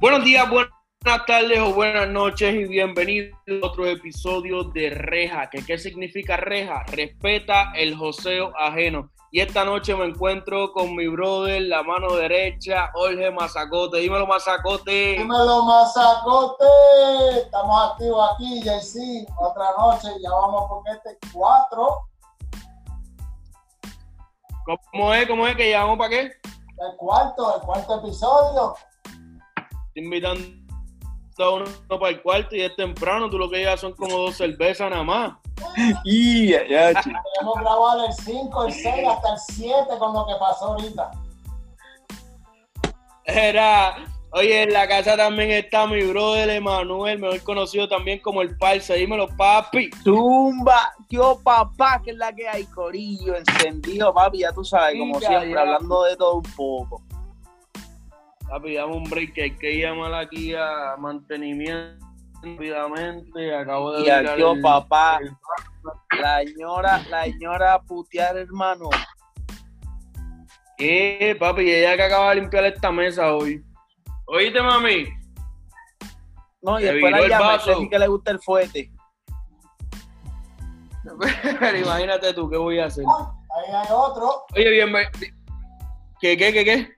Buenos días, buenas tardes o buenas noches y bienvenidos a otro episodio de Reja. ¿Qué, ¿Qué significa Reja? Respeta el joseo ajeno. Y esta noche me encuentro con mi brother, la mano derecha, Jorge Mazacote. Dímelo, Mazacote. Dímelo, Mazacote. Estamos activos aquí, JC. Otra noche, ya vamos por este 4. ¿Cómo es? ¿Cómo es que llevamos para qué? El cuarto, el cuarto episodio. Estoy invitando a uno para el cuarto y es temprano. Tú lo que llevas son como dos cervezas nada más. Y ya, chico. Podemos grabar el 5, el 6, hasta el 7 con lo que pasó ahorita. Era, oye, en la casa también está mi brother Emanuel, mejor conocido también como el Parse. Dímelo, papi. Zumba, yo papá, que es la que hay, corillo, encendido, papi, ya tú sabes, como Ya, siempre, ya. hablando de todo un poco. Papi, dame un break que hay que llamar aquí a mantenimiento rápidamente. Acabo de Y aquí, oh, el- papá. el- La señora, la señora putear, hermano. ¿Qué, papi? Ella que acaba de limpiar esta mesa hoy. Oíste, mami. No, y Te después la llama, sí que le gusta el fuete. Pero imagínate tú, ¿qué voy a hacer? Ahí hay otro. Oye, bien, ¿qué, qué, qué, qué?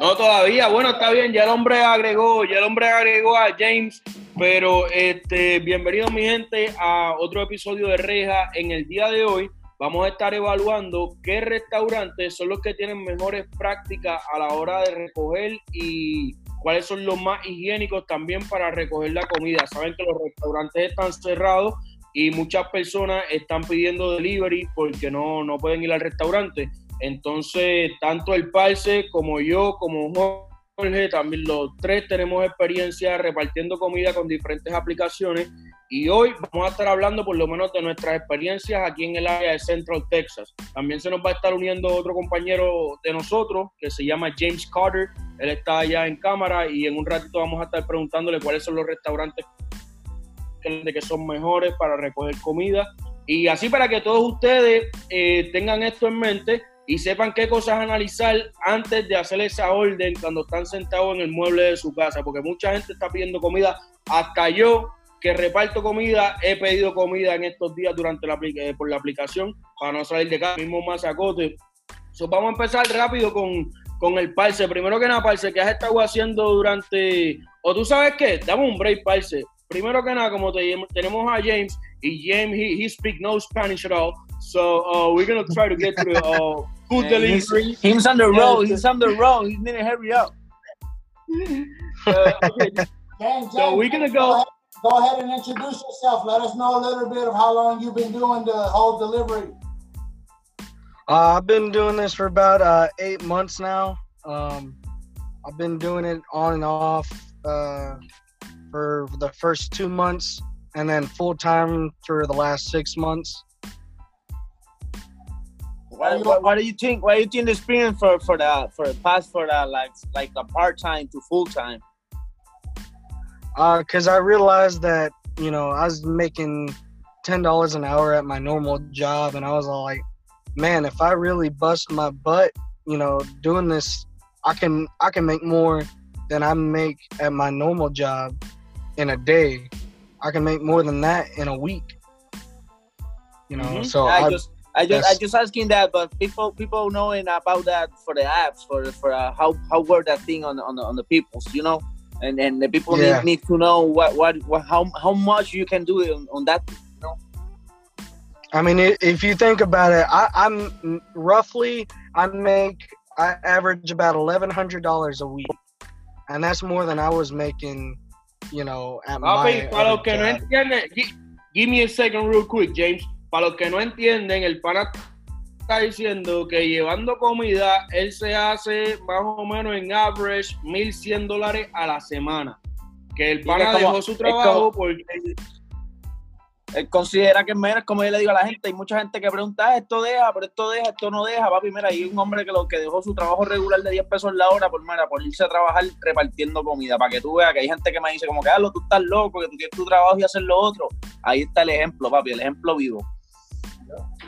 No, todavía. Bueno, está bien. Ya el hombre agregó, ya el hombre agregó a James. Pero este, bienvenido mi gente a otro episodio de Reja. En el día de hoy vamos a estar evaluando qué restaurantes son los que tienen mejores prácticas a la hora de recoger y cuáles son los más higiénicos también para recoger la comida. Saben que los restaurantes están cerrados y muchas personas están pidiendo delivery porque no, no pueden ir al restaurante. Entonces, tanto el Parse como yo, como Jorge, también los tres tenemos experiencia repartiendo comida con diferentes aplicaciones y hoy vamos a estar hablando por lo menos de nuestras experiencias aquí en el área de Central Texas. También se nos va a estar uniendo otro compañero de nosotros que se llama James Carter. Él está allá en cámara y en un ratito vamos a estar preguntándole cuáles son los restaurantes que son mejores para recoger comida. Y así para que todos ustedes eh, tengan esto en mente y sepan qué cosas analizar antes de hacer esa orden cuando están sentados en el mueble de su casa, porque mucha gente está pidiendo comida. Hasta yo, que reparto comida, he pedido comida en estos días durante la, eh, por la aplicación para no salir de casa, mismo masacote. So, vamos a empezar rápido con, con el Parse. Primero que nada, Parse, ¿qué has estado haciendo durante... O tú sabes qué, dame un break, Parse. Primero que nada, como te- tenemos a James, y James, he, he speak no Spanish at all, so uh, we're going to try to get the uh, food And he's, delivery. he's on the Yeah, road, he's on the road, he need to hurry up. Uh, okay, James, So we're gonna go- ahead, go ahead and introduce yourself. Let us know a little bit of how long you've been doing the whole delivery. Uh, I've been doing this for about uh, eight months now. Um, I've been doing it on and off uh, for the first two months, and then full time for the last six months. What, what, what do you think? What do you think the experience for for the for the past for the like like a part time to full time? Because Uh, I realized that you know I was making ten dollars an hour at my normal job, and I was all like, man, if I really bust my butt, you know, doing this, I can I can make more than I make at my normal job in a day. I can make more than that in a week. You know, Mhm. so I I, just I just I just asking that, but people people knowing about that for the apps for for uh, how how work that thing on the, on the on the peoples, you know, and and the people Yeah. need, need to know what, what what how how much you can do on, on that. I mean, if you think about it, I, I'm roughly I make I average about eleven hundred dollars a week, and that's more than I was making, you know, at my. Papi, para los other que no job. entienden, gi- give me a second real quick, James. Para los que no entienden, el pana está diciendo que llevando comida, él se hace más o menos en average 1.100 dólares a la semana. Que el pana como- dejó su trabajo porque... Él considera que es menos, como yo le digo a la gente, hay mucha gente que pregunta, "Ah, esto deja, pero esto deja, esto no deja, papi, mira, hay un hombre que lo que dejó su trabajo regular de 10 pesos la hora por, mira, por irse a trabajar repartiendo comida, para que tú veas que hay gente que me dice como que, "Carlos, tú estás loco, que tú tienes tu trabajo y hacer lo otro. Ahí está el ejemplo, papi, el ejemplo vivo.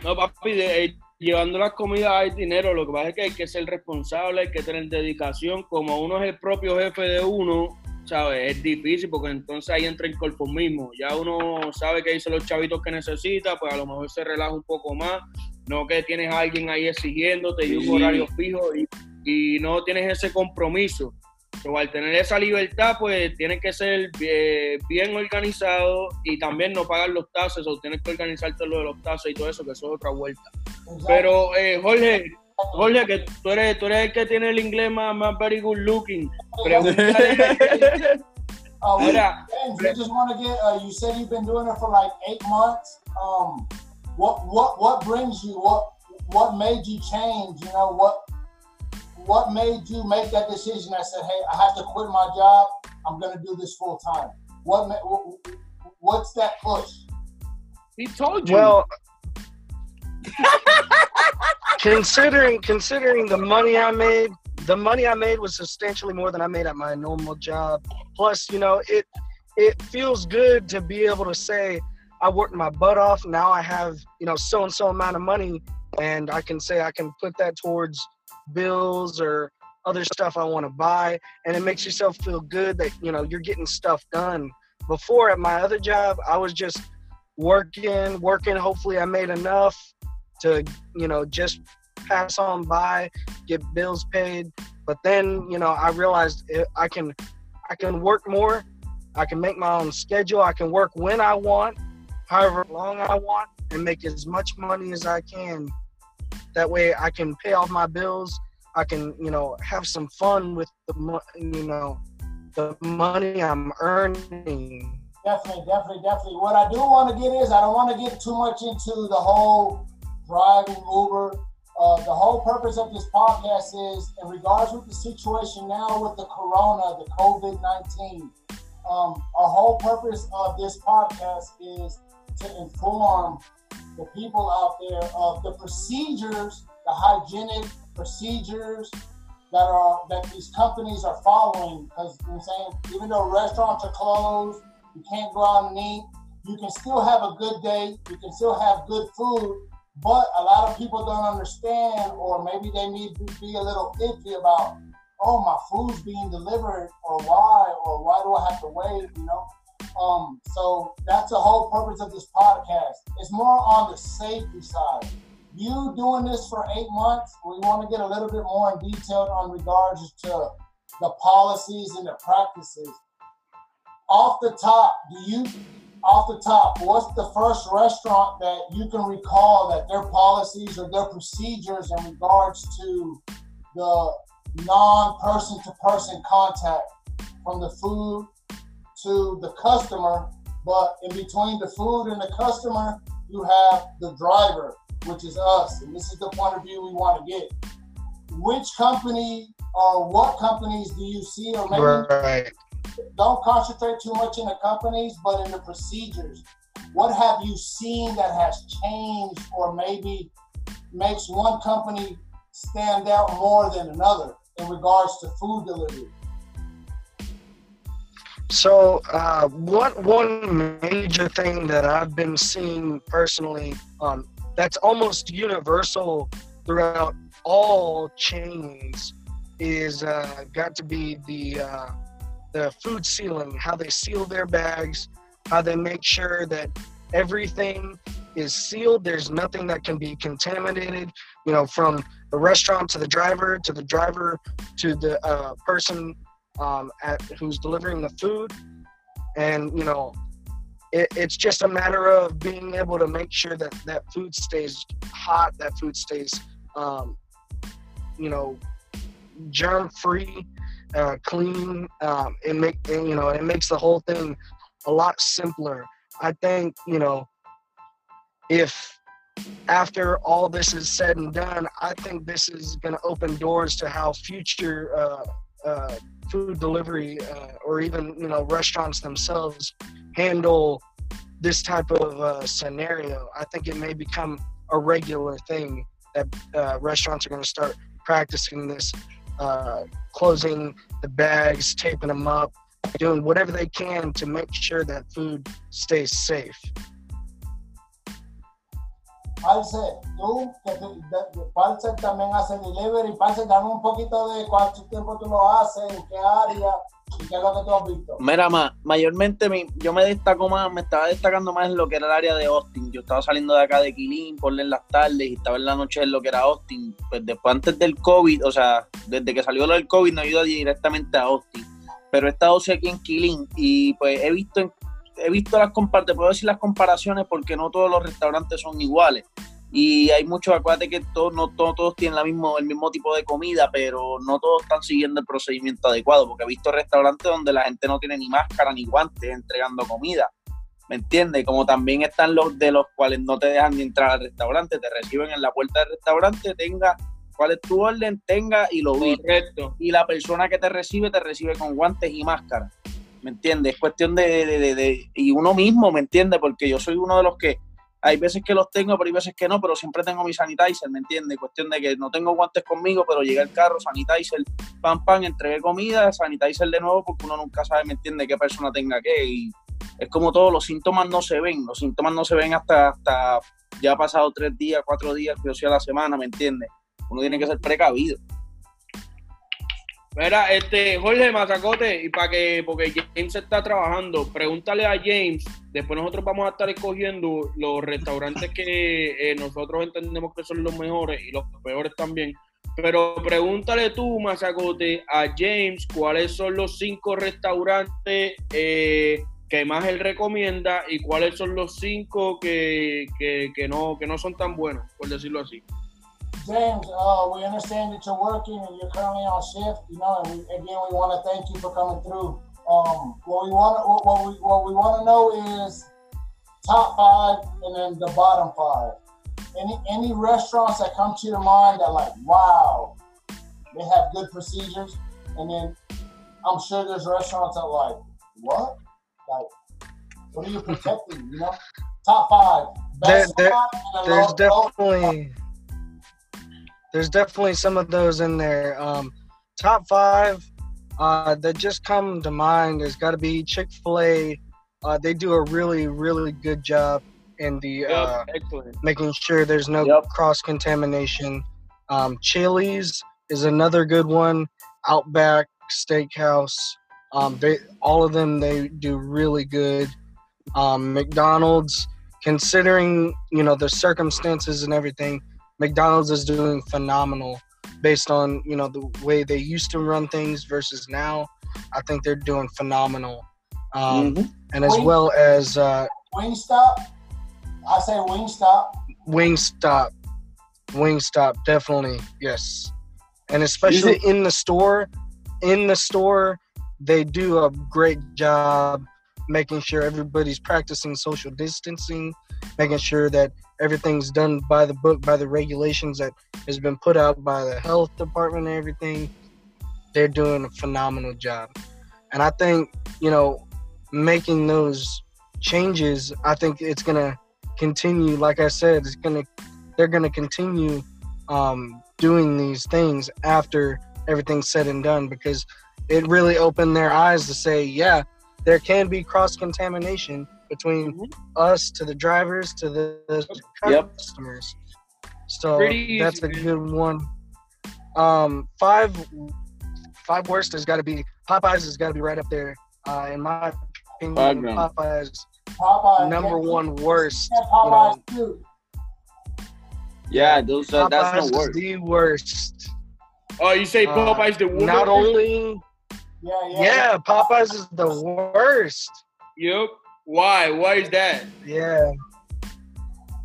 No, papi, de- eh, llevando las comidas hay dinero. Lo que pasa es que hay que ser responsable, hay que tener dedicación. Como uno es el propio jefe de uno, ¿sabes? Es difícil porque entonces ahí entra el conformismo. Ya uno sabe que dice los chavitos que necesita, pues a lo mejor se relaja un poco más. No que tienes a alguien ahí exigiénte y un horario fijo y, y no tienes ese compromiso. Pero al tener esa libertad, pues tienes que ser bien, bien organizado y también no pagar los taxes o tienes que organizarte lo de los taxes y todo eso, que eso es otra vuelta. Exactly. Pero eh, Jorge, Jorge, que tú eres, tú eres el que tiene el inglés más, más very good looking. Pregúntale, Uh, we, mira, James, we just want to get. Uh, you said you've been doing it for like eight months. Um, what what what brings you? What what made you change? You know what what made you make that decision? I said, hey, I have to quit my job. I'm gonna do this full time. What, what's that push? he told you. Well, considering considering the money I made, the money I made was substantially more than I made at my normal job. Plus, you know, it it feels good to be able to say I worked my butt off. Now I have you know so and so amount of money, and I can say I can put that towards bills or other stuff I want to buy, and it makes yourself feel good that you know you're getting stuff done. Before at my other job, I was just working, working. Hopefully, I made enough to, you know, just pass on by, get bills paid. But then, you know, I realized I can, I can work more. I can make my own schedule. I can work when I want, however long I want, and make as much money as I can. That way, I can pay off my bills. I can, you know, have some fun with the, you know, the money I'm earning. Definitely, definitely, definitely. What I do want to get is I don't want to get too much into the whole driving Uber. Uh, the whole purpose of this podcast is, in regards with the situation now with the corona, the COVID 19, um, our whole purpose of this podcast is to inform the people out there of the procedures, the hygienic procedures that are that these companies are following. Because you know I'm saying, even though restaurants are closed, you can't go out and eat. You can still have a good day. You can still have good food. But a lot of people don't understand, or maybe they need to be a little iffy about, oh, my food's being delivered, or why, or why do I have to wait, you know? Um, so that's the whole purpose of this podcast. It's more on the safety side. You doing this for eight months, we want to get a little bit more in detail on regards to the policies and the practices. Off the top, do you off the top, what's the first restaurant that you can recall that their policies or their procedures in regards to the non-person to person contact from the food to the customer, but in between the food and the customer, you have the driver, which is us. And this is the point of view we want to get. Which company or what companies do you see, or maybe Right. don't concentrate too much in the companies, but in the procedures. What have you seen that has changed or maybe makes one company stand out more than another in regards to food delivery? So uh, one one major thing that I've been seeing personally, um, that's almost universal throughout all chains, is uh, got to be the uh, the food sealing, how they seal their bags, how they make sure that everything is sealed. There's nothing that can be contaminated. You know, from the restaurant to the driver, to the driver to the uh, person um, at who's delivering the food, and you know, it, it's just a matter of being able to make sure that that food stays hot, that food stays, um, you know, germ free, uh, clean. Um, it make and, you know it makes the whole thing a lot simpler. I think you know if after all this is said and done, I think this is going to open doors to how future uh, uh, food delivery uh, or even you know restaurants themselves handle this type of uh, scenario. I think it may become a regular thing that uh, restaurants are going to start practicing this, uh, closing the bags, taping them up, doing whatever they can to make sure that food stays safe. Parce, tú, que te, de, también hace delivery. Parce, dame un poquito de cuánto tiempo tú lo haces, en qué área, ¿Y qué es lo que tú has visto? Mira, ma, mayormente mi- yo me destaco más, me estaba destacando más en lo que era el área de Austin. Yo estaba saliendo de acá de Quilín, por en las tardes y estaba en la noche en lo que era Austin. Pues después, antes del COVID, o sea, desde que salió lo del COVID, no he ido directamente a Austin. Pero he estado aquí en Quilín y pues he visto, en- he visto las comparaciones, te puedo decir las comparaciones porque no todos los restaurantes son iguales. Y hay muchos, acuérdate que todos, no todos, todos tienen la mismo, el mismo tipo de comida, pero no todos están siguiendo el procedimiento adecuado, porque he visto restaurantes donde la gente no tiene ni máscara ni guantes entregando comida, ¿me entiendes? Como también están los de los cuales no te dejan ni entrar al restaurante, te reciben en la puerta del restaurante, tenga cuál es tu orden, tenga y lo vi. Correcto. Y la persona que te recibe, te recibe con guantes y máscara, ¿me entiendes? Es cuestión de, de, de- y uno mismo, ¿me entiendes? Porque yo soy uno de los que hay veces que los tengo, pero hay veces que no, pero siempre tengo mi sanitizer, ¿me entiendes? Cuestión de que no tengo guantes conmigo, pero llegué al carro, sanitizer, pam, pam, entregué comida, sanitizer de nuevo, porque uno nunca sabe, ¿me entiende? Qué persona tenga qué. Y es como todo, los síntomas no se ven, los síntomas no se ven hasta, hasta ya ha pasado tres días, cuatro días, que yo sea la semana, ¿me entiendes? Uno tiene que ser precavido. Mira, este, Jorge Mazacote, y para que, porque James está trabajando, pregúntale a James, después nosotros vamos a estar escogiendo los restaurantes que eh, nosotros entendemos que son los mejores y los peores también. Pero pregúntale tú, Mazacote, a James cuáles son los cinco restaurantes eh, que más él recomienda y cuáles son los cinco que, que, que no, que no son tan buenos, por decirlo así. James, uh, we understand that you're working and you're currently on shift. You know, and we, again, we want to thank you for coming through. Um, what we want, what, we, what we want to know is top five and then the bottom five. Any, any restaurants that come to your mind that like, wow, they have good procedures, and then I'm sure there's restaurants that like, what, like, what are you protecting? You know, top five. Best There- there- spot and a there's low- low- definitely there's definitely some of those in there. Um, top five uh, that just come to mind has got to be Chick Fil A. Uh, they do a really really good job in the uh, excellent. making sure there's no Yep. cross contamination. Um, Chili's is another good one. Outback Steakhouse. Um, they all of them they do really good. Um, McDonald's, considering you know the circumstances and everything, McDonald's is doing phenomenal based on you know the way they used to run things versus now. I think they're doing phenomenal. Um, Mhm. and as Wait. well as uh, Wingstop. I say Wingstop. Wingstop. Wingstop, definitely, yes. And especially in the store, in the store, they do a great job making sure everybody's practicing social distancing, making sure that everything's done by the book, by the regulations that has been put out by the health department and everything. They're doing a phenomenal job. And I think, you know, making those changes, I think it's gonna continue. Like I said, it's gonna they're gonna continue um, doing these things after everything's said and done because it really opened their eyes to say, yeah, there can be cross contamination between us to the drivers to the, the Yep. customers. So Pretty easy, that's a man. good one. Um, five five worst has got to be Popeyes has got to be right up there. Uh, in my opinion, Background. Popeyes Popeye. number yeah, one worst. yeah, You know, too. Yeah, those uh, that's Popeyes no is word. the worst. Oh, you say Uh, Popeye's the worst? Not only, Yeah, yeah. yeah, Popeyes is the worst. Yep. Why? Why is that? Yeah.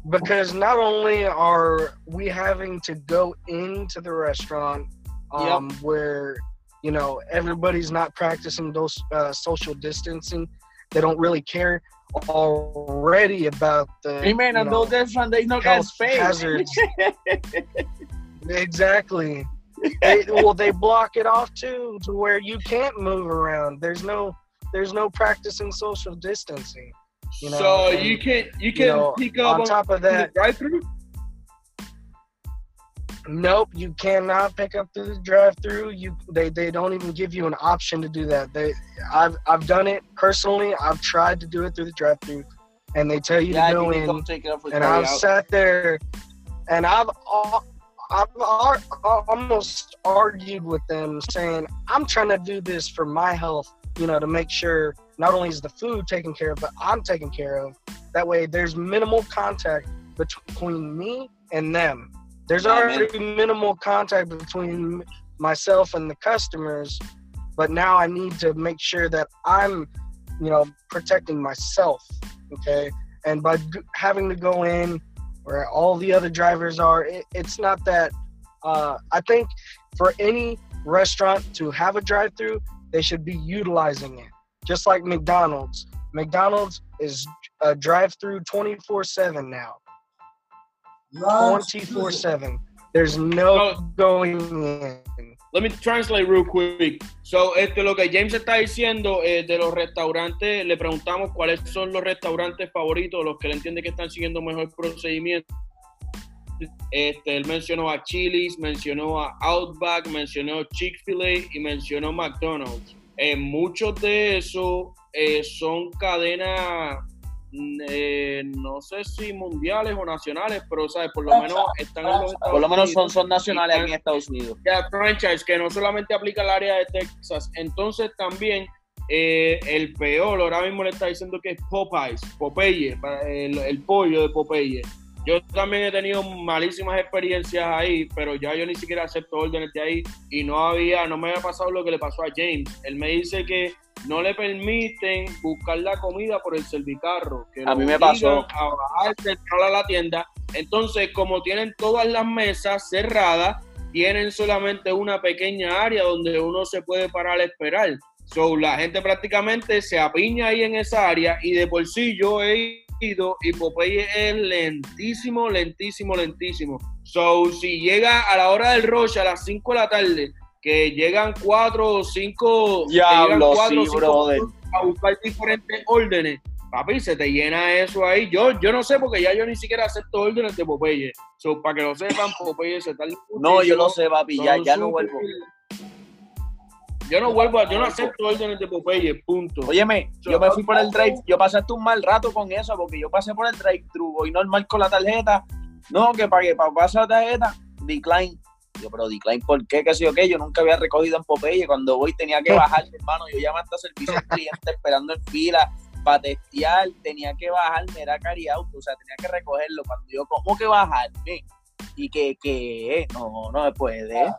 Because not only are we having to go into the restaurant um, where, you know, everybody's not practicing those uh, social distancing, they don't really care already about the. Hey man, you I know, that's one. They know that's fake. hazards. Exactly. they, well, they block it off too, to where you can't move around. There's no, there's no practicing social distancing. You know, so and, you can you can know, pick up on on, top of that, drive-through. nope, you cannot pick up through the drive-through. You, they, they don't even give you an option to do that. They, I've, I've done it personally. I've tried to do it through the drive-through, and they tell you yeah, I to go in. don't take it up and I've out. sat there, and I've al- I've uh, almost argued with them saying, I'm trying to do this for my health, you know, to make sure not only is the food taken care of, but I'm taken care of. That way, there's minimal contact between me and them. There's already minimal contact between myself and the customers, but now I need to make sure that I'm, you know, protecting myself. Okay. And by g- having to go in where all the other drivers are, it, it's not that. Uh, I think for any restaurant to have a drive through, they should be utilizing it. Just like McDonald's. McDonald's is a drive through 24 7 now. 24 7. There's no going in. Let me translate real quick. So, este, lo que James está diciendo eh, de los restaurantes, le preguntamos cuáles son los restaurantes favoritos, los que él entiende que están siguiendo mejor procedimiento. Este, él mencionó a Chili's, mencionó a Outback, mencionó Chick-fil-A y mencionó McDonald's. Eh, muchos de esos eh, son cadenas, mm, eh, no sé si mundiales o nacionales, pero ¿sabes? por lo menos están en los Estados Por lo menos son, son nacionales aquí en Estados Unidos. Ya, franchise, que no solamente aplica al área de Texas. Entonces también eh, el peor, ahora mismo le está diciendo que es Popeyes, Popeye, el pollo de Popeye. Yo también he tenido malísimas experiencias ahí, pero ya yo ni siquiera acepto órdenes de ahí y no había, no me había pasado lo que le pasó a James. Él me dice que no le permiten buscar la comida por el servicarro. Que A mí me pasó. A bajarse, entrar a la tienda. Entonces, como tienen todas las mesas cerradas, tienen solamente una pequeña área donde uno se puede parar a esperar. So, la gente prácticamente se apiña ahí en esa área y de por sí yo he y Popeye es lentísimo, lentísimo, lentísimo. So, si llega a la hora del rush a las 5 de la tarde, que llegan 4 o 5 Diablo, sí, brother. a buscar diferentes órdenes, papi, se te llena eso ahí. Yo, yo no sé porque ya yo ni siquiera acepto órdenes de Popeye. So, para que lo sepan, Popeye se tarda No, yo lo muchísimo. sé, papi, ya, ya no vuelvo. Yo no vuelvo, a- yo no acepto órdenes de Popeye, punto. Óyeme, yo me fui por el drive, yo pasé hasta un mal rato con eso, porque yo pasé por el drive-thru, voy normal con la tarjeta, no, que pagué para pasar la tarjeta, decline. Yo, pero decline, ¿por qué? Que sí o qué, yo nunca había recogido en Popeye, cuando voy tenía que bajar, hermano, yo llamé hasta servicio al cliente esperando en fila para testear, tenía que bajarme, era carry auto, o sea, tenía que recogerlo, cuando yo, ¿cómo que bajarme? Y que, que, no, no me puede.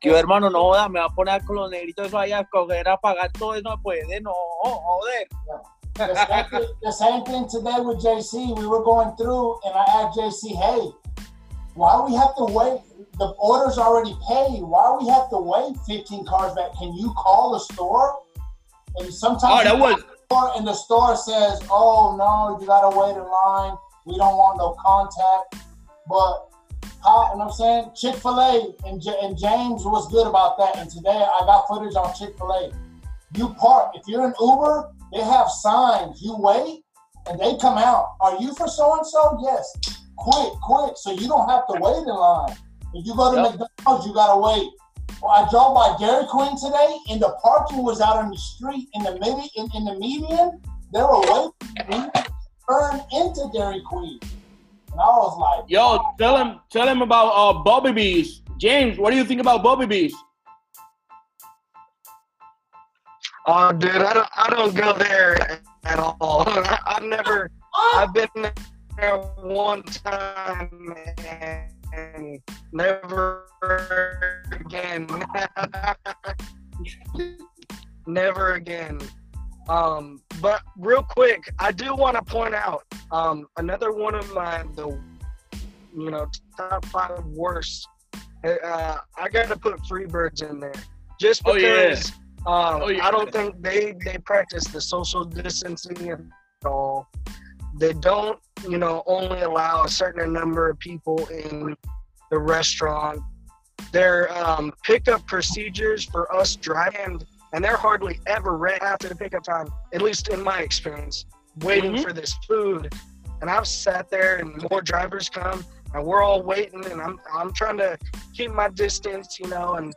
Que yo, hermano, no joda, me va a poner con los negritos eso allá a escoger a pagar todo eso, no se puede, no, joder. The same, thing, the same thing today with JC. We were going through, and I asked JC, "Hey, why we have to wait? The order's already paid. Why we have to wait 15 cars back? Can you call the store?" And sometimes Oh, that was and the store says, "Oh no, you gotta wait in line. We don't want no contact." But how? You know what I'm saying? Chick Fil A and, J- and James was good about that. And today I got footage on Chick Fil A. You park if you're an Uber, they have signs. You wait, and they come out. Are you for so and so? Yes. Quick, quick, so you don't have to wait in line. If you go to Yep. McDonald's, you gotta wait. Well, I drove by Dairy Queen today, and the parking was out on the street in the midi in, in the median. They were waiting to turn into Dairy Queen, and I was like, Yo, tell him, tell him about uh, Bobby Bees. James, what do you think about Bobby Bees? Oh, dude, I don't, I don't go there at all. I've never, I've been there one time and never again. never again. Um, but real quick, I do want to point out um, another one of my the you know top five worst. Uh, I got to put Freebirds in there just Oh, yeah. because. Um, Oh, yeah. I don't think they they practice the social distancing at all. They don't, you know, only allow a certain number of people in the restaurant. Their um, pickup procedures for us driving, and they're hardly ever ready after the pickup time. At least in my experience, waiting Mhm. for this food. And I've sat there, and more drivers come, and we're all waiting, and I'm I'm trying to keep my distance, you know, and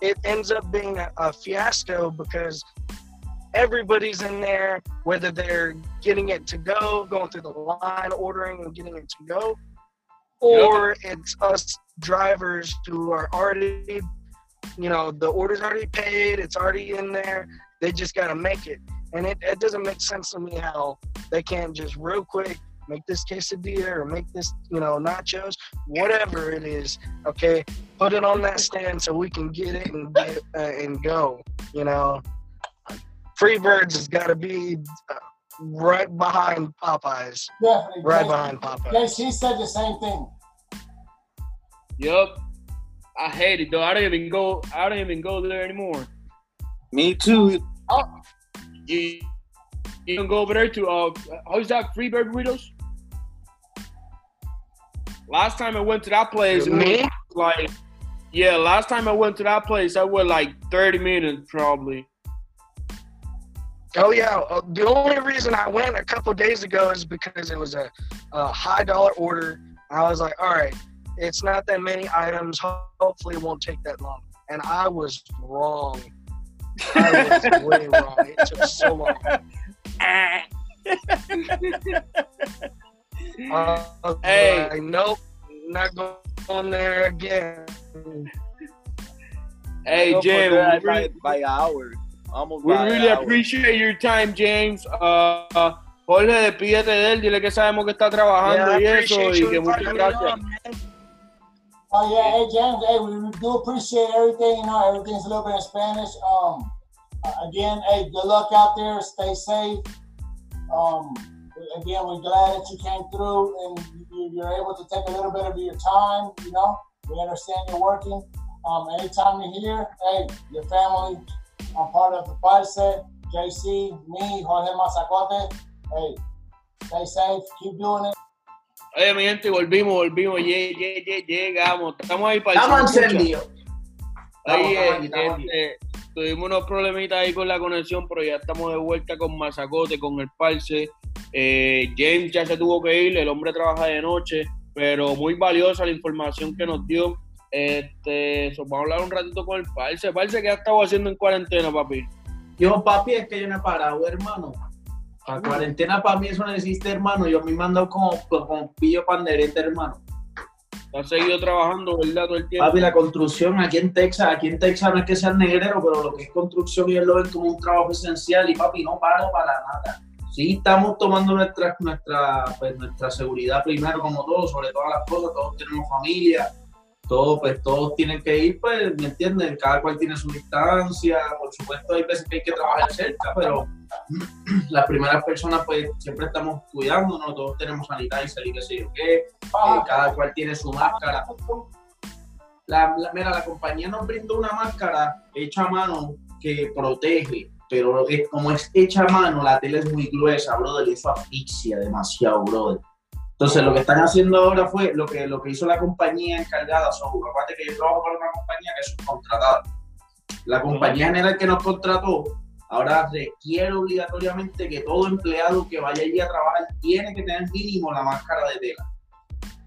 it ends up being a, a fiasco because everybody's in there, whether they're getting it to go, going through the line, ordering and getting it to go, or it's us drivers who are already, you know, the order's already paid, it's already in there. They just got to make it. And it, it doesn't make sense to me how they can't just real quick make this quesadilla or make this, you know, nachos, whatever it is. Okay, put it on that stand so we can get it and get uh, and go. You know, Freebirds has got to be uh, right behind Popeyes, Definitely. right JC behind Popeyes. JC said the same thing. Yup. I hate it though. I don't even go. I don't even go there anymore. Me too. You, you can go over there to uh, how's that Freebird burritos? Last time I went to that place, it was Me? like yeah. Last time I went to that place, I went like thirty minutes probably. Oh yeah. Uh, the only reason I went a couple days ago is because it was a, a high dollar order. I was like, all right, it's not that many items. Hopefully, it won't take that long. And I was wrong. I was way wrong. It took so long. Uh, Hey. like, nope, not going there again. Hey, Go for Jay, we that really, by, by hour. Almost we by really hour. appreciate your time, James. Uh, Jorge, despídete de él, dile que sabemos que está trabajando Yeah, I y eso, y que muchas gracias. on, man. Oh yeah, hey James, hey, we do appreciate everything. You know, everything's a little bit in Spanish. Um, again, hey, good luck out there. Stay safe. Um, again, we're glad that you came through and you, you're able to take a little bit of your time. You know, we understand you're working. Um, anytime you're here, hey, your family. I'm part of the Parce, JC, me, Jorge Mazacote. Hey, stay safe. Keep doing it. Oye, mi gente, volvimos, volvimos, lle- lle- lle- llegamos. Estamos ahí para el Estamos encendidos. Ahí, Estamos, estamos este, tuvimos unos problemitas ahí con la conexión, pero ya estamos de vuelta con Mazacote, con el Parse. Eh, James ya se tuvo que ir, el hombre trabaja de noche, pero muy valiosa la información que nos dio. Este, so, vamos a hablar un ratito con el Parse. Parse, ¿qué ha estado haciendo en cuarentena, papi? Yo, papi, es que yo no he parado, hermano. La cuarentena para mí eso no existe, hermano. Yo me mandado como, como pillo pandereta, hermano. Has seguido trabajando, ¿verdad? Todo el tiempo. Papi, la construcción aquí en Texas, aquí en Texas no es que sea negrero, pero lo que es construcción ellos lo ven como un trabajo esencial y papi, no paro para nada. Sí, estamos tomando nuestra, nuestra, pues, nuestra seguridad primero, como todos, sobre todas las cosas, todos tenemos familia, todos, pues, todos tienen que ir, pues, ¿me entienden? Cada cual tiene su distancia, por supuesto hay veces que hay que trabajar cerca, pero las primeras personas, pues, siempre estamos cuidándonos, todos tenemos sanitizer y qué sé yo qué, eh, cada cual tiene su máscara. La, la- mira, la compañía nos brindó una máscara hecha a mano que protege, pero es- como es hecha a mano, la tela es muy gruesa, brother, y eso asfixia demasiado, brother. Entonces, lo que están haciendo ahora fue lo que, lo que hizo la compañía encargada. Son, aparte que yo trabajo para una compañía que es subcontratada. La compañía general que nos contrató ahora requiere obligatoriamente que todo empleado que vaya allí a trabajar tiene que tener mínimo la máscara de tela.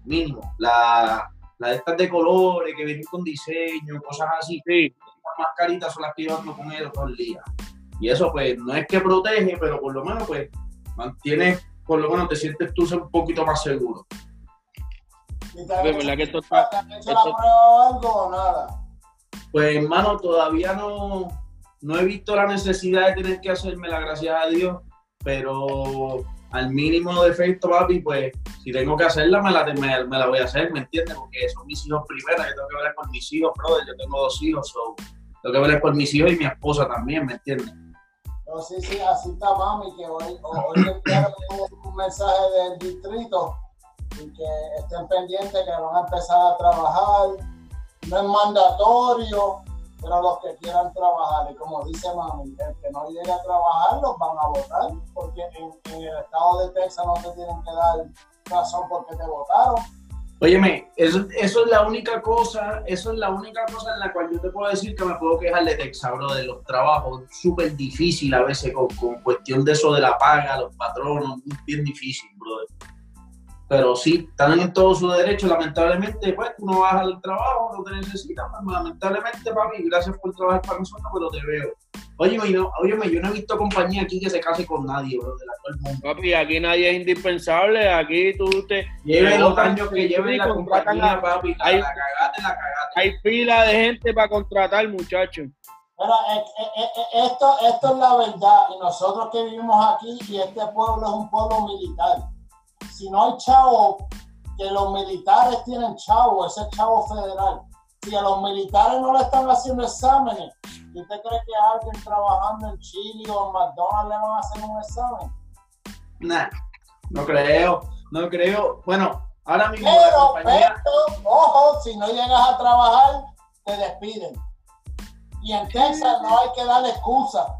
Mínimo. La, la de estas de colores que vienen con diseño, cosas así. Sí. Las mascaritas son las que yo ando con ellos todo el día. Y eso, pues, no es que protege, pero por lo menos, pues, mantiene, por lo menos te sientes tú un poquito más seguro. ¿Y verdad que esto está. ¿te han hecho la prueba o algo o nada? Pues, hermano, todavía no, no he visto la necesidad de tener que hacérmela, gracias a Dios, pero al mínimo defecto, papi, pues, si tengo que hacerla, me la, me, me la voy a hacer, ¿me entiendes? Porque son mis hijos primero, yo tengo que ver por mis hijos, brother, yo tengo dos hijos, so, tengo que ver por mis hijos y mi esposa también, ¿me entiendes? No, sí, sí, así está mami, que hoy, hoy le enviaron un, mensaje del distrito y que estén pendientes que van a empezar a trabajar. No es mandatorio, pero los que quieran trabajar, y como dice mami, el que no llegue a trabajar los van a votar, porque en, en el estado de Texas no te tienen que dar razón porque te votaron. Óyeme, eso, eso es la única cosa, eso es la única cosa en la cual yo te puedo decir que me puedo quejar de Texas, bro, de los trabajos, súper difícil a veces con, cuestión de eso de la paga, los patronos, bien difícil, brother. Pero sí, están en todo su derecho, lamentablemente, pues tú no vas al trabajo, no te necesitas, pues, lamentablemente, papi, gracias por trabajar para nosotros, pero te veo. Óyeme, no, óyeme, yo no he visto compañía aquí que se case con nadie, bro, de la todo el mundo. Papi, aquí nadie es indispensable. Aquí tú te. Lleve los años que lleve la compañía, a- papi, la, hay- la cagaste, la cagaste. Hay fila de gente para contratar, muchachos. Eh, eh, eh, esto, esto es la verdad. Y nosotros que vivimos aquí, y este pueblo es un pueblo militar. Si no hay chavo, que los militares tienen chavo, ese es chavo federal. Si a los militares no le están haciendo exámenes, ¿y ¿usted cree que a alguien trabajando en Chile o en McDonald's le van a hacer un examen? Nah, no creo, no creo. Bueno, ahora mismo Pero, compañía. pero, ojo, si no llegas a trabajar, te despiden. Y en Texas no hay que darle excusa.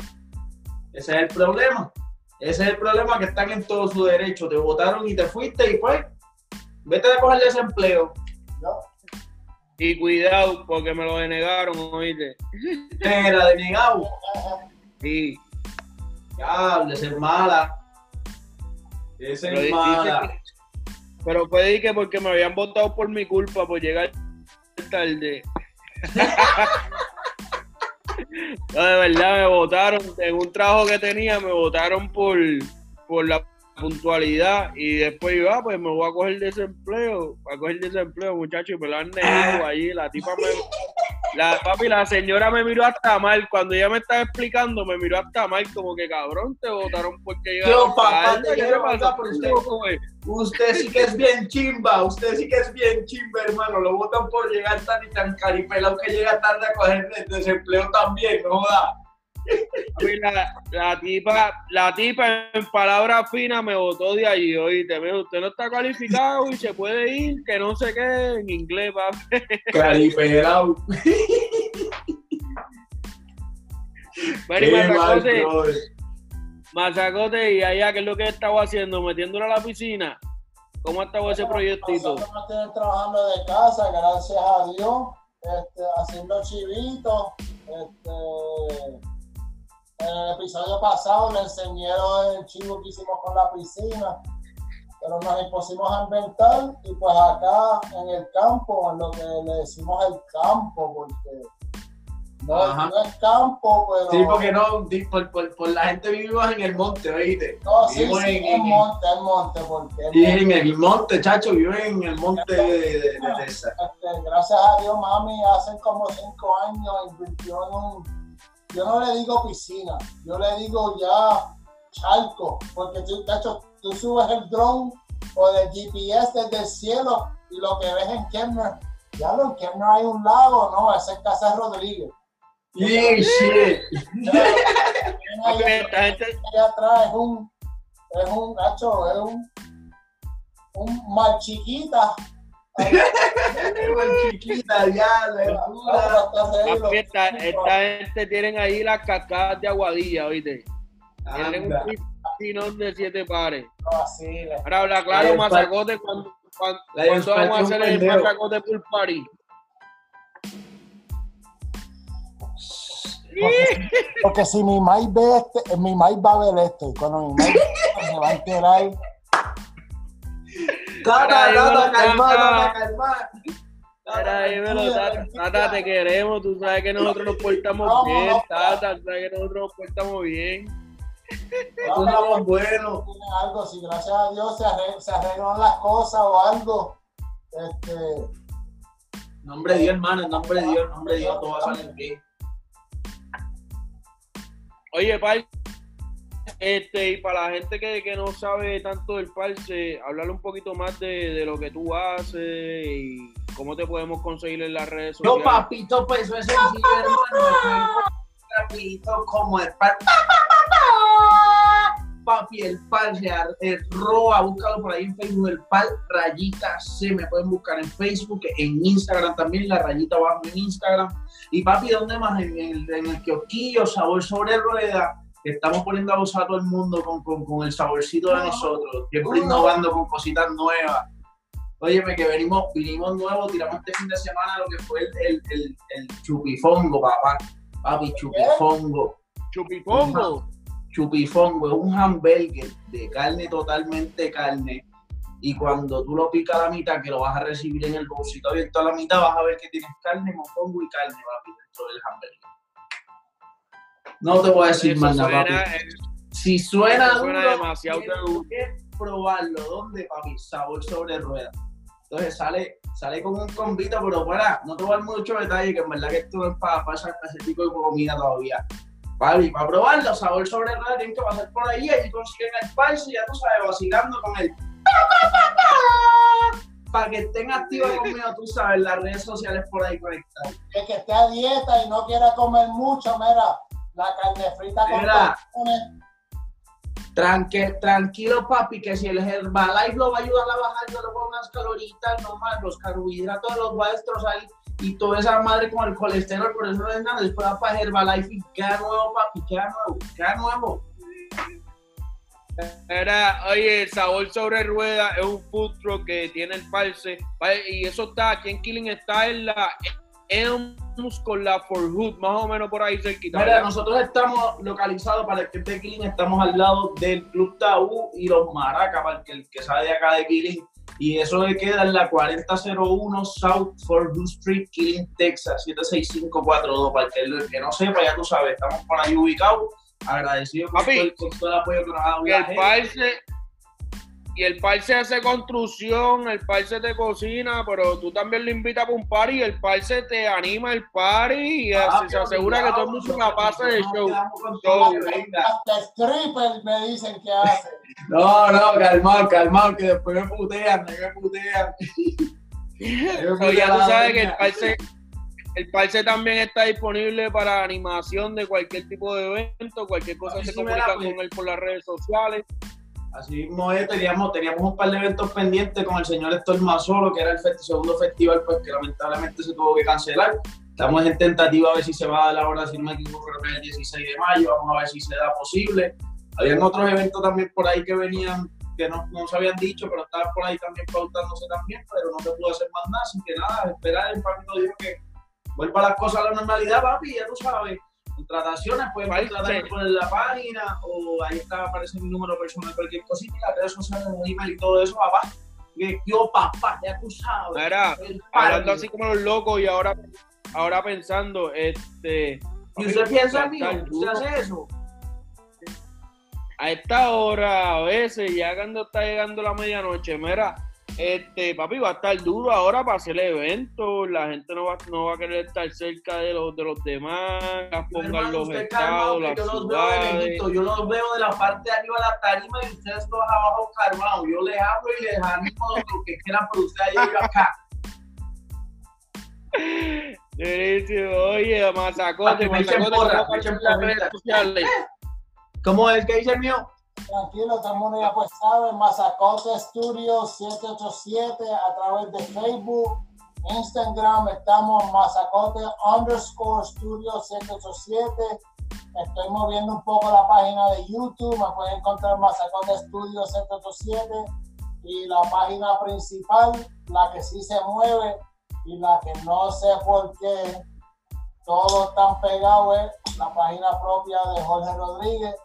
Ese es el problema. Ese es el problema que están en todo su derecho. Te votaron y te fuiste y pues, vete a coger desempleo. ¿no? Y cuidado, porque me lo denegaron, oíste. Era denegado. Sí. Diablo, esa es mala. Esa Pero es mala. que- pero fue di que porque me habían votado por mi culpa por llegar tarde. No, de verdad me votaron en un trabajo que tenía, me votaron por, por la puntualidad y después yo, ah, pues me voy a coger desempleo, a coger desempleo, muchachos, y me lo han negado allí, la tipa me, la papi, la señora me miró hasta mal, cuando ella me estaba explicando, me miró hasta mal, como que cabrón, te votaron porque Yo, papá, tarde, por usted. Usted sí que es bien chimba, usted sí que es bien chimba, hermano. Lo votan por llegar tan y tan caripelado que llega tarde a coger el desempleo también, no joda. La, la tipa, la tipa en palabras finas me votó de allí, oíste, me dijo, usted no está calificado y se puede ir, que no sé qué, en inglés, papi. Mal, mazacote, brother. mazacote, y allá, ¿qué es lo que estaba haciendo? Metiéndola a la piscina. ¿Cómo ha estado ese proyectito? Nosotros nos tienen trabajando de casa, gracias a Dios, este, haciendo chivitos. Este, el episodio pasado le enseñé el chivo que hicimos con la piscina, pero nos impusimos a inventar y pues acá en el campo, en lo que le decimos el campo, porque no, no es campo, pero... Sí, porque no, por, por, por la gente vivimos en el monte, ¿oíste? No, sí, Vivimos sí, en- es en- monte, es monte, porque es Y monte. en el monte, chacho, viven en el monte de, de, de Texas. Este, gracias a Dios, mami, hace como cinco años invirtió en un, yo no le digo piscina, yo le digo ya charco, porque tú, de hecho, tú subes el dron o el GPS desde el cielo y lo que ves en Kemner, ya lo en Kemner hay un lago, no, ese es Casa Rodríguez. Y shit. Allá, atrás es un, es un, gacho, es un, un mar chiquita. Chiquita, ya, esta, gente tienen ahí las cascadas de aguadilla, ¿oíste? Tienen un piscinón de siete pares. Así, le- Ahora habla claro, mazacote, cuando, cuando, La cuando vamos a hacer el mazacote pool party. Porque si mi maíz ve este, mi maíz va a ver esto. Y cuando mi esto, se va a enterar. Tata, tata, calma, tata. tata, calma. Mira, dímelo, Tata, Tata, te queremos, tú sabes que nosotros nos portamos bien. Tata, tú sabes que nosotros nos portamos bien. Buenos. Tiene algo, si gracias a Dios se, arre- se arreglan las cosas o algo. Este, Nombre de Dios, hermano, en nombre de Dios, en nombre de Dios, todo va a salir bien. Oye, Pal, este, y para la gente que, que no sabe tanto del Parse, hablarle un poquito más de, de lo que tú haces y cómo te podemos conseguir en las redes Yo, sociales. papito, pues eso es sencillo, hermano. Rapidito como el par. Papi, el par, el roa, búscalo por ahí en Facebook, el par rayita C, me pueden buscar en Facebook, en Instagram también, la rayita abajo en Instagram. Y papi, ¿dónde más? En el, en el kiosquillo, sabor sobre rueda, que estamos poniendo a gozar a todo el mundo con, con, con el saborcito de nosotros, siempre innovando con cositas nuevas. Óyeme, que venimos, vinimos nuevos, tiramos este fin de semana lo que fue el, el, el, el chupifongo, papá. Papi, chupifongo. Chupipongo. Chupifongo es un hamburger de carne totalmente carne. Y cuando tú lo picas a la mitad, que lo vas a recibir en el bolsito abierto a la mitad, vas a ver que tienes carne, mofongo y carne, papi, dentro del hamburger. No te voy a decir Eso más nada, suena, papi. eh, Si suena, Eso suena duro, demasiado duro. que probarlo. ¿Dónde, papi? Sabor sobre rueda. Entonces sale, sale como un convito, pero para, no te voy a dar mucho detalle, que en verdad que esto no es para pasar ese tipo de comida todavía. Papi, para probarlo, sabor sobre rueda, tienen que pasar por ahí, allí consiguen el falso y ya tú sabes, vacilando con el para que estén activos conmigo, tú sabes, las redes sociales por ahí conectadas. El que esté a dieta y no quiera comer mucho, mira, la carne frita con Mira. tostones, Tranque- tranquilo, papi, que si el Herbalife lo va a ayudar a bajar, yo le pongo unas caloritas nomás, los carbohidratos los va a destrozar y toda esa madre con el colesterol, por eso no es nada. Después va para Herbalife y queda nuevo, papi, queda nuevo, queda nuevo. Era, oye, sabor sobre rueda es un food truck que tiene el. Vale, Y eso está, aquí en Killing está en la Con la For Hood, más o menos por ahí cerquita. Mira, nosotros estamos localizados para el que esté de Killing, estamos al lado del Club Tabú y los Maracas, para el que, el que sabe de acá de Killing. Y eso le queda en la 4001 South Fort Hood Street, Killing, Texas, 76542. Para el que, el que no sepa, ya tú sabes, estamos por ahí ubicados. Agradecido Papi, todo el, con todo el apoyo que nos ha dado la el parse, y el parse hace construcción, el parse te cocina, pero tú también lo invitas para un party y el parse te anima el party y Ah, así se asegura que todo el mundo la pase de show. hasta stripper me dicen que hace. No, no, calmado, calmado, que después me putean, me putean. So, ya tú sabes que el parse, el parse también está disponible para animación de cualquier tipo de evento, cualquier cosa se comunica pues. con él por las redes sociales. Así mismo es, teníamos, teníamos un par de eventos pendientes con el señor Héctor Mazolo, que era el segundo festival, pues que lamentablemente se tuvo que cancelar. Estamos en tentativa a ver si se va a dar ahora, si no me equivoco, creo que el 16 de mayo, vamos a ver si se da posible. Habían otros eventos también por ahí que venían, que no, no se habían dicho, pero estaban por ahí también pautándose también, pero no se pudo hacer más nada, así que nada, esperar, el papi nos dijo que vuelva las cosas a la normalidad, papi, ya tú sabes. Contrataciones, pueden Parece. contratar por la página o ahí está, aparece mi número personal, cualquier cosita, las redes sociales, el email y todo eso, papá. Que yo, papá, tú sabes. Mira, hablando así como los locos y ahora, ahora pensando, este... ¿Y usted piensa en mí? ¿Usted hace eso? a esta hora, a veces, ya cuando está llegando la medianoche, mira, este, papi, va a estar duro ahora para hacer el evento, la gente no va, no va a querer estar cerca de los, de los demás, pongan Hermano, los estados, las yo los veo de ciudades. lejito, yo los veo de la parte de arriba de la tarima y ustedes todos abajo calmados. Yo les hablo y les animo lo que quieran, pero ustedes llegan acá. Buenísimo, oye, masacote, masacote, ¿cómo es el que dice el mío? Tranquilo, todo mundo ya pues sabe, Mazacote Studio 787 a través de Facebook, Instagram, estamos Mazacote underscore Studio 787. Estoy moviendo un poco la página de YouTube, me pueden encontrar Mazacote Studio 787 y la página principal, la que sí se mueve y la que no sé por qué, todos están pegados, es la página propia de Jorge Rodríguez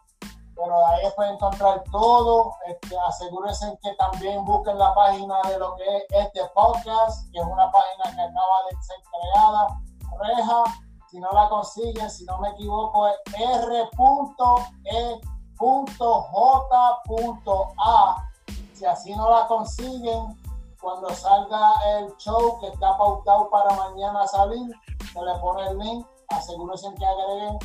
pero ahí pueden encontrar todo. Este, asegúrense que también busquen la página de lo que es este podcast, que es una página que acaba de ser creada. Reja, si no la consiguen, si no me equivoco, es r.e.j.a. Si así no la consiguen, cuando salga el show que está pautado para mañana salir, se le pone el link. Asegúrense que agreguen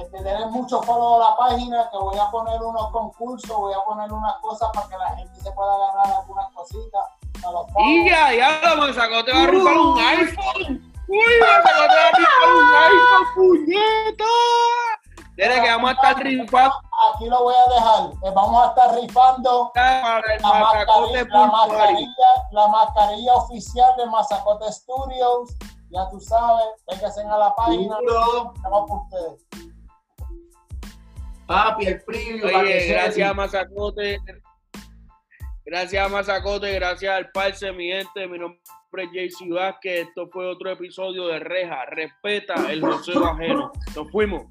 este, denle mucho follow a la página, que voy a poner unos concursos, voy a poner unas cosas para que la gente se pueda ganar algunas cositas. Y ya, ya, la masacote va a rifar un iPhone. Uy, masacote va a rifar un iPhone, puñeta. Tiene que vamos a estar rifando Aquí lo voy a dejar. Eh, vamos a estar rifando la mascarilla, la, mascarilla, la mascarilla oficial de Mazacote Studios. Ya tú sabes, vénganse a la página. Estamos por ustedes. Papi, el Oye, gracias a Mazacote. Gracias a Mazacote, gracias al Parse, mi gente. Mi nombre es JC Vázquez. Esto fue otro episodio de Reja. Respeta el joseo ajeno. Nos fuimos.